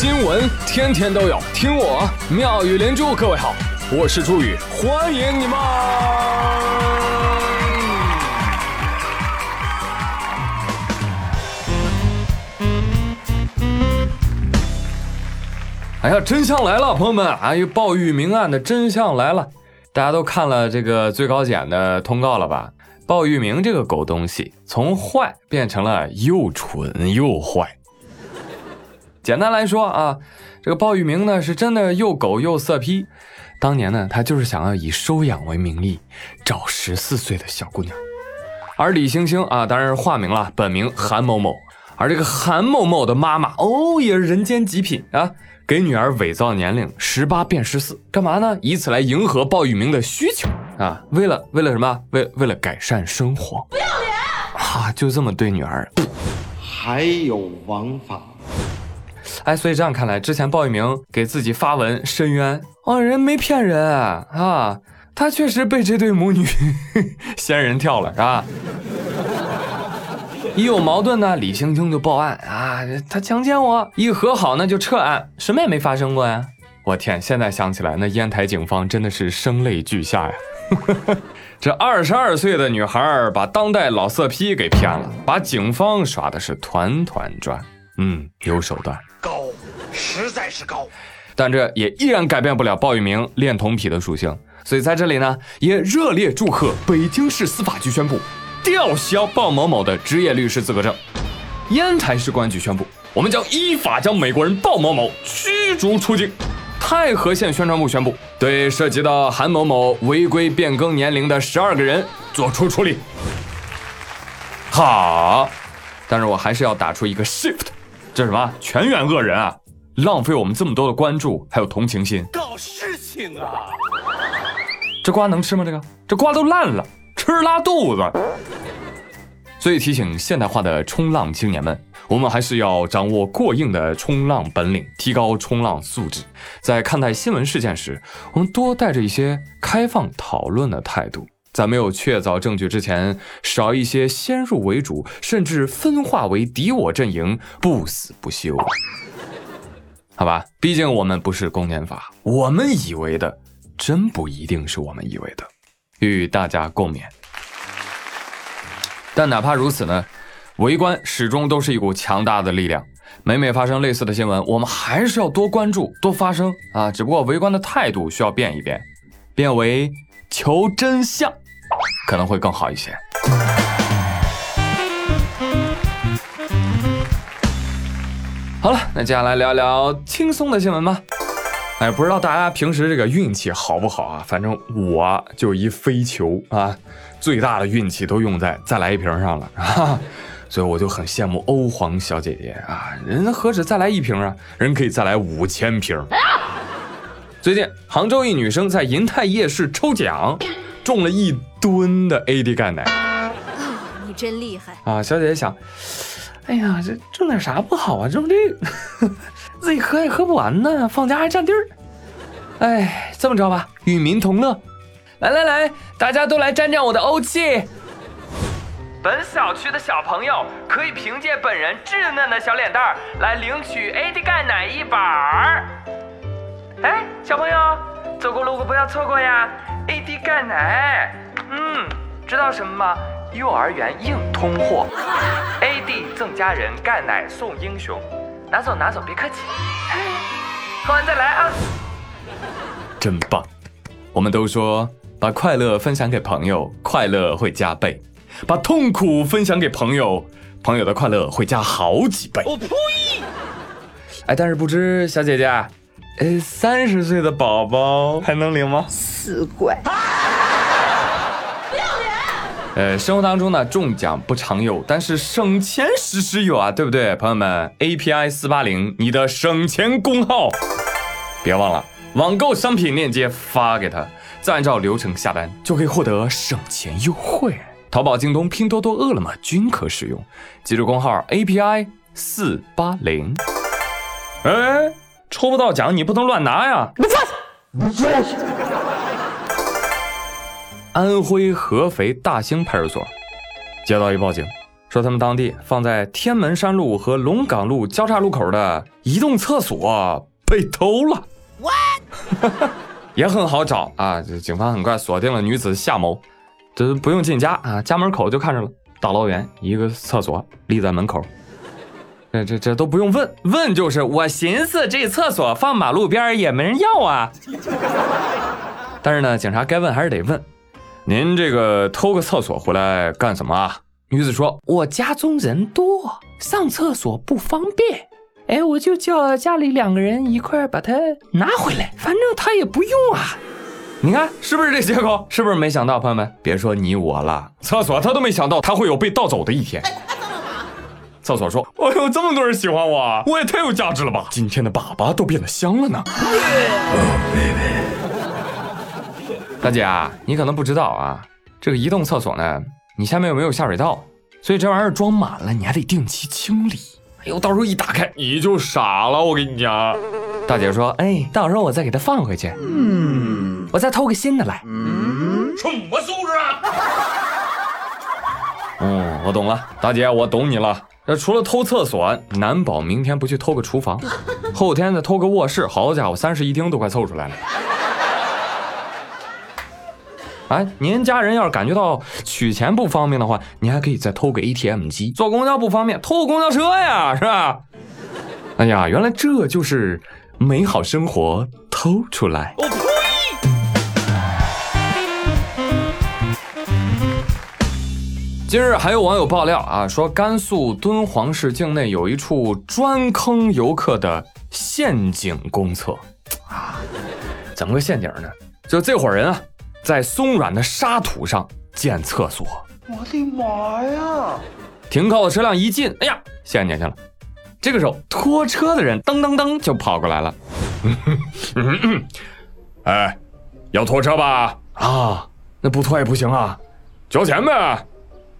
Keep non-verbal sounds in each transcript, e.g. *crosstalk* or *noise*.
新闻天天都有，听我妙语连珠。各位好，我是朱宇，欢迎你们。哎呀，真相来了，朋友们！哎呦，鲍玉明案的真相来了，大家都看了这个最高检的通告了吧？鲍玉明这个狗东西，从坏变成了又蠢又坏。简单来说啊，这个鲍玉明呢是真的又狗又色批。当年呢，他就是想要以收养为名义找十四岁的小姑娘。而李星星啊，当然是化名了，本名韩某某。而这个韩某某的妈妈哦，也是人间极品啊。给女儿伪造年龄，十八变十四，干嘛呢？以此来迎合鲍玉明的需求啊！为了为了什么？为为了改善生活。不要脸啊！就这么对女儿，还有王法。哎，所以这样看来，之前鲍玉明给自己发文申冤，哦，人没骗人啊，他确实被这对母女 *laughs* 仙人跳了，是吧？一有矛盾呢，李青青就报案啊，他强奸我。一和好呢，就撤案，什么也没发生过呀。我天，现在想起来，那烟台警方真的是声泪俱下呀。*laughs* 这二十二岁的女孩把当代老色批给骗了，把警方耍的是团团转。嗯，有手段，高，实在是高。但这也依然改变不了鲍玉明恋童癖的属性。所以在这里呢，也热烈祝贺北京市司法局宣布。吊销鲍某某的职业律师资格证。烟台市公安局宣布，我们将依法将美国人鲍某某驱逐出境。太和县宣传部宣布，对涉及到韩某某违规变更年龄的十二个人作出处理。好，但是我还是要打出一个 shift，这是什么？全员恶人啊！浪费我们这么多的关注还有同情心，搞事情啊！这瓜能吃吗？这个，这瓜都烂了。吃拉肚子，所以提醒现代化的冲浪青年们，我们还是要掌握过硬的冲浪本领，提高冲浪素质。在看待新闻事件时，我们多带着一些开放讨论的态度，在没有确凿证据之前，少一些先入为主，甚至分化为敌我阵营，不死不休。好吧，毕竟我们不是公检法，我们以为的，真不一定是我们以为的。与大家共勉。但哪怕如此呢，围观始终都是一股强大的力量。每每发生类似的新闻，我们还是要多关注、多发声啊！只不过围观的态度需要变一变，变为求真相，可能会更好一些。好了，那接下来聊聊轻松的新闻吧。哎，不知道大家平时这个运气好不好啊？反正我就一飞球啊，最大的运气都用在再来一瓶上了 *laughs* 啊，所以我就很羡慕欧皇小姐姐啊，人何止再来一瓶啊，人可以再来五千瓶。最近杭州一女生在银泰夜市抽奖，中了一吨的 AD 钙奶。啊，你真厉害啊！小姐姐想，哎呀，这种点啥不好啊？中这。自己喝也喝不完呢，放家还占地儿。哎，这么着吧，与民同乐。来来来，大家都来沾沾我的欧气。本小区的小朋友可以凭借本人稚嫩的小脸蛋儿来领取 AD 钙奶一板儿。哎，小朋友，走过路过不要错过呀！AD 钙奶，嗯，知道什么吗？幼儿园硬通货，AD 赠家人，钙奶送英雄。拿走拿走，别客气，喝完再来啊！真棒！我们都说把快乐分享给朋友，快乐会加倍；把痛苦分享给朋友，朋友的快乐会加好几倍。我呸！哎，但是不知小姐姐，呃，三十岁的宝宝还能领吗？死怪！呃，生活当中呢，中奖不常有，但是省钱时时有啊，对不对，朋友们？API 四八零，你的省钱工号，别忘了网购商品链接发给他，再按照流程下单，就可以获得省钱优惠。淘宝、京东、拼多多、饿了么均可使用，记住工号 API 四八零。哎，抽不到奖你不能乱拿呀！你放下。安徽合肥大兴派出所接到一报警，说他们当地放在天门山路和龙岗路交叉路口的移动厕所被偷了。*laughs* 也很好找啊！这警方很快锁定了女子夏某，这不用进家啊，家门口就看着了，大老远一个厕所立在门口。这这这都不用问，问就是我寻思这厕所放马路边也没人要啊。但是呢，警察该问还是得问。您这个偷个厕所回来干什么啊？女子说：“我家中人多，上厕所不方便，哎，我就叫家里两个人一块把它拿回来，反正他也不用啊。你看是不是这借口？是不是没想到，朋友们，别说你我了，厕所他都没想到他会有被盗走的一天。”厕所说：“哎呦，这么多人喜欢我，我也太有价值了吧！今天的粑粑都变得香了呢。*laughs* ”大姐啊，你可能不知道啊，这个移动厕所呢，你下面又没有下水道，所以这玩意儿装满了，你还得定期清理。哎呦，到时候一打开你就傻了，我跟你讲。大姐说：“哎，到时候我再给它放回去，嗯，我再偷个新的来。”嗯，什么素质啊？嗯，我懂了，大姐，我懂你了。这除了偷厕所，难保明天不去偷个厨房，*laughs* 后天再偷个卧室，好家伙，三室一厅都快凑出来了。哎，您家人要是感觉到取钱不方便的话，您还可以再偷个 ATM 机。坐公交不方便，偷个公交车呀，是吧？哎呀，原来这就是美好生活偷出来。今日还有网友爆料啊，说甘肃敦煌市境内有一处专坑游客的陷阱公厕啊，怎么个陷阱呢？就这伙人啊，在松软的沙土上建厕所。我的妈呀！停靠的车辆一进，哎呀，陷进去了。这个时候，拖车的人噔噔噔就跑过来了。*laughs* 哎，要拖车吧？啊，那不拖也不行啊，交钱呗。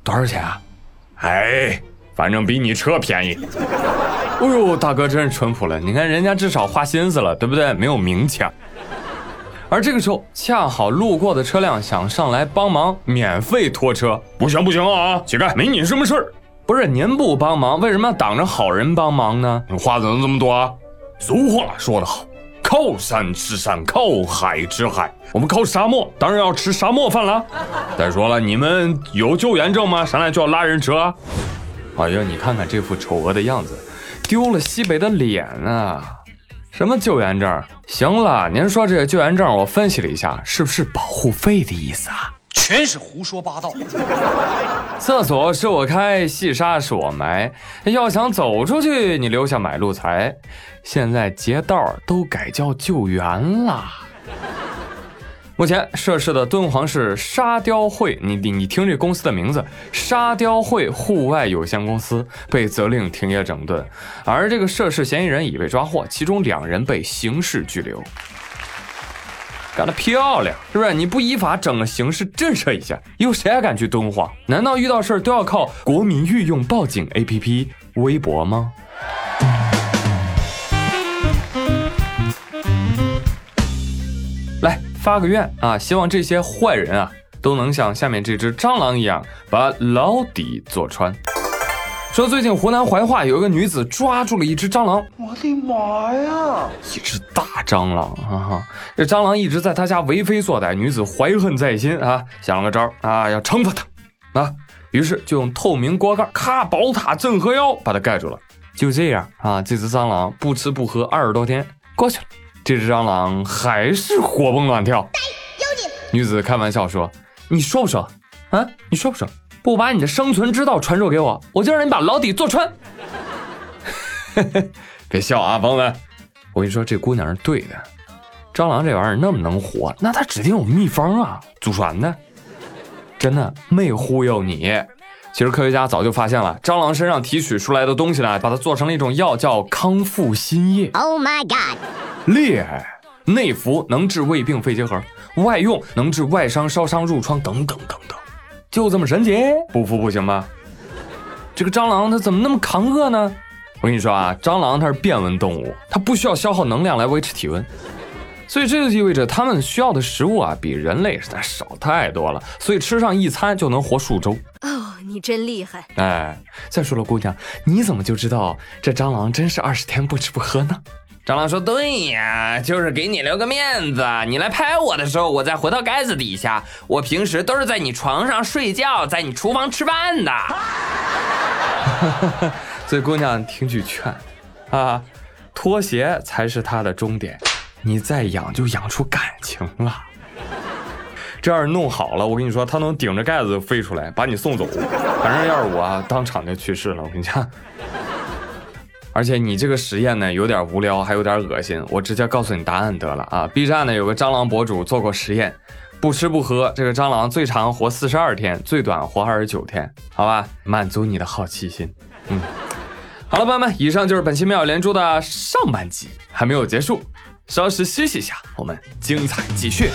多少钱啊？哎，反正比你车便宜。*laughs* 哎呦，大哥真是淳朴了，你看人家至少花心思了，对不对？没有明抢。而这个时候，恰好路过的车辆想上来帮忙免费拖车，不行不行啊，乞丐，没你什么事儿。不是您不帮忙，为什么要挡着好人帮忙呢？你话怎么这么多啊？俗话说得好。靠山吃山，靠海吃海。我们靠沙漠，当然要吃沙漠饭了。再说了，你们有救援证吗？上来就要拉人车？哎呀，你看看这副丑恶的样子，丢了西北的脸啊！什么救援证？行了，您说这个救援证，我分析了一下，是不是保护费的意思啊？全是胡说八道。*laughs* 厕所是我开，细沙是我埋。要想走出去，你留下买路财。现在劫道都改叫救援了。目前涉事的敦煌市沙雕会，你你你听这公司的名字，沙雕会户外有限公司被责令停业整顿，而这个涉事嫌疑人已被抓获，其中两人被刑事拘留。干得漂亮，是不是？你不依法整个形势震慑一下，有谁还敢去敦煌？难道遇到事儿都要靠国民御用报警 APP 微博吗？来发个愿啊，希望这些坏人啊都能像下面这只蟑螂一样，把牢底坐穿。说最近湖南怀化有一个女子抓住了一只蟑螂，我的妈呀，一只大蟑螂啊！这蟑螂一直在她家为非作歹，女子怀恨在心啊，想了个招啊，要惩罚它啊，于是就用透明锅盖咔宝塔镇河妖把它盖住了。就这样啊，这只蟑螂不吃不喝二十多天过去了，这只蟑螂还是活蹦乱跳。女子开玩笑说：“你说不说？啊，你说不说？”不把你的生存之道传授给我，我就让你把牢底坐穿。*laughs* 别笑啊，朋友们！我跟你说，这姑娘是对的。蟑螂这玩意儿那么能活，那它指定有秘方啊，祖传的。真的没忽悠你。其实科学家早就发现了，蟑螂身上提取出来的东西呢，把它做成了一种药，叫康复新液。Oh my god！厉害！内服能治胃病、肺结核，外用能治外伤、烧伤、褥疮等等等等。就这么神奇，不服不行吧？这个蟑螂它怎么那么抗饿呢？我跟你说啊，蟑螂它是变温动物，它不需要消耗能量来维持体温，所以这就意味着它们需要的食物啊，比人类实在少太多了。所以吃上一餐就能活数周。哦，你真厉害！哎，再说了，姑娘，你怎么就知道这蟑螂真是二十天不吃不喝呢？蟑螂说：“对呀，就是给你留个面子。你来拍我的时候，我再回到盖子底下。我平时都是在你床上睡觉，在你厨房吃饭的。*laughs* 所以姑娘听句劝，啊，拖鞋才是他的终点。你再养就养出感情了。*laughs* 这要是弄好了，我跟你说，他能顶着盖子飞出来把你送走。反正要是我啊，当场就去世了。我跟你讲。”而且你这个实验呢，有点无聊，还有点恶心。我直接告诉你答案得了啊！B 站呢有个蟑螂博主做过实验，不吃不喝，这个蟑螂最长活四十二天，最短活二十九天，好吧？满足你的好奇心。嗯，好了，朋友们，以上就是本期妙语连珠的上半集，还没有结束，稍事休息一下，我们精彩继续。